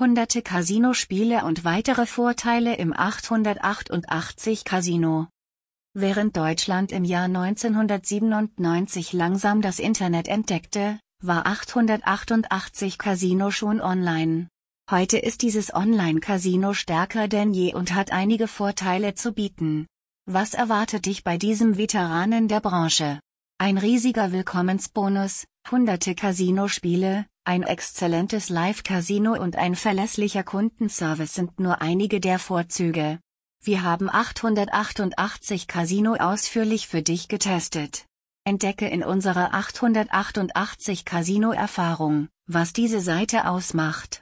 hunderte Casino-Spiele und weitere Vorteile im 888 Casino. Während Deutschland im Jahr 1997 langsam das Internet entdeckte, war 888 Casino schon online. Heute ist dieses Online-Casino stärker denn je und hat einige Vorteile zu bieten. Was erwartet dich bei diesem Veteranen der Branche? Ein riesiger Willkommensbonus, hunderte Casino-Spiele, ein exzellentes Live-Casino und ein verlässlicher Kundenservice sind nur einige der Vorzüge. Wir haben 888 Casino ausführlich für dich getestet. Entdecke in unserer 888 Casino Erfahrung, was diese Seite ausmacht.